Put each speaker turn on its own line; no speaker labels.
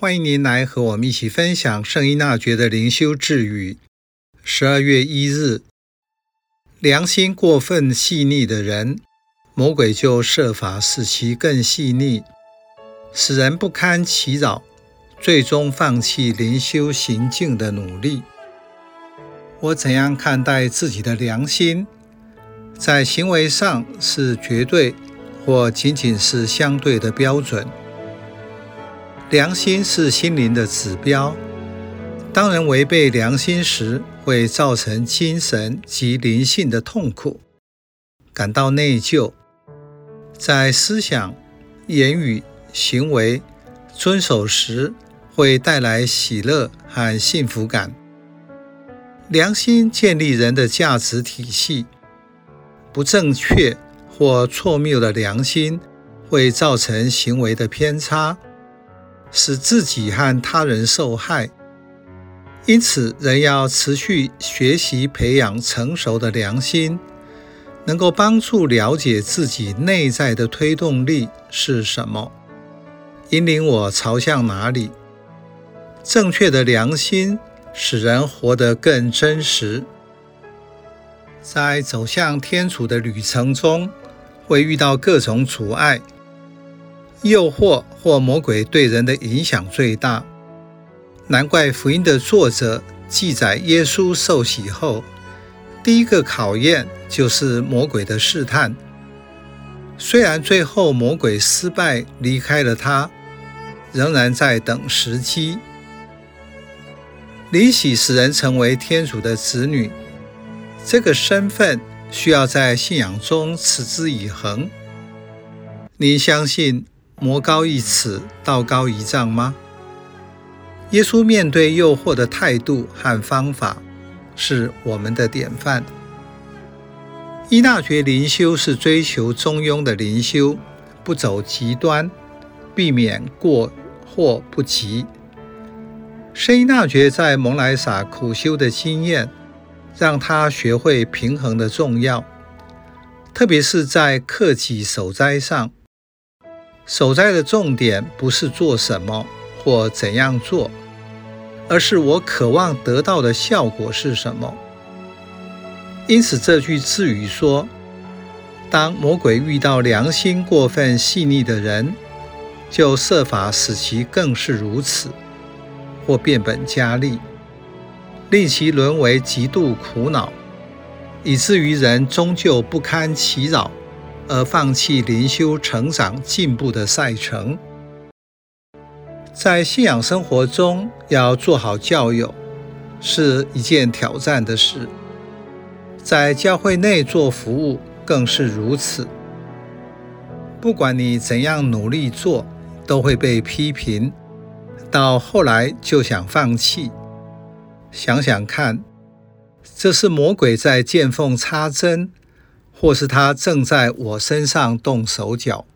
欢迎您来和我们一起分享圣依纳爵的灵修智语。十二月一日，良心过分细腻的人，魔鬼就设法使其更细腻，使人不堪其扰，最终放弃灵修行径的努力。我怎样看待自己的良心？在行为上是绝对，或仅仅是相对的标准？良心是心灵的指标。当人违背良心时，会造成精神及灵性的痛苦，感到内疚。在思想、言语、行为遵守时，会带来喜乐和幸福感。良心建立人的价值体系，不正确或错谬的良心会造成行为的偏差。使自己和他人受害，因此人要持续学习培养成熟的良心，能够帮助了解自己内在的推动力是什么，引领我朝向哪里。正确的良心使人活得更真实。在走向天主的旅程中，会遇到各种阻碍。诱惑或魔鬼对人的影响最大，难怪福音的作者记载耶稣受洗后，第一个考验就是魔鬼的试探。虽然最后魔鬼失败离开了他，仍然在等时机。领洗使人成为天主的子女，这个身份需要在信仰中持之以恒。你相信魔高一尺，道高一丈吗？耶稣面对诱惑的态度和方法是我们的典范。依纳爵灵修是追求中庸的灵修，不走极端，避免过或不及。圣依纳爵在蒙莱撒苦修的经验，让他学会平衡的重要，特别是在克己守斋上。守斋的重点不是做什么或怎样做，而是我渴望得到的效果是什么。因此，这句智语说：当魔鬼遇到良心过分细腻的人，就设法使其更是如此，或变本加厉，令其沦为极度苦恼，以至于人终究不堪其扰。而放弃灵修成长进步的赛程，在信仰生活中要做好教友是一件挑战的事，在教会内做服务更是如此。不管你怎样努力做，都会被批评，到后来就想放弃。想想看，这是魔鬼在见缝插针。或是他正在我身上动手脚。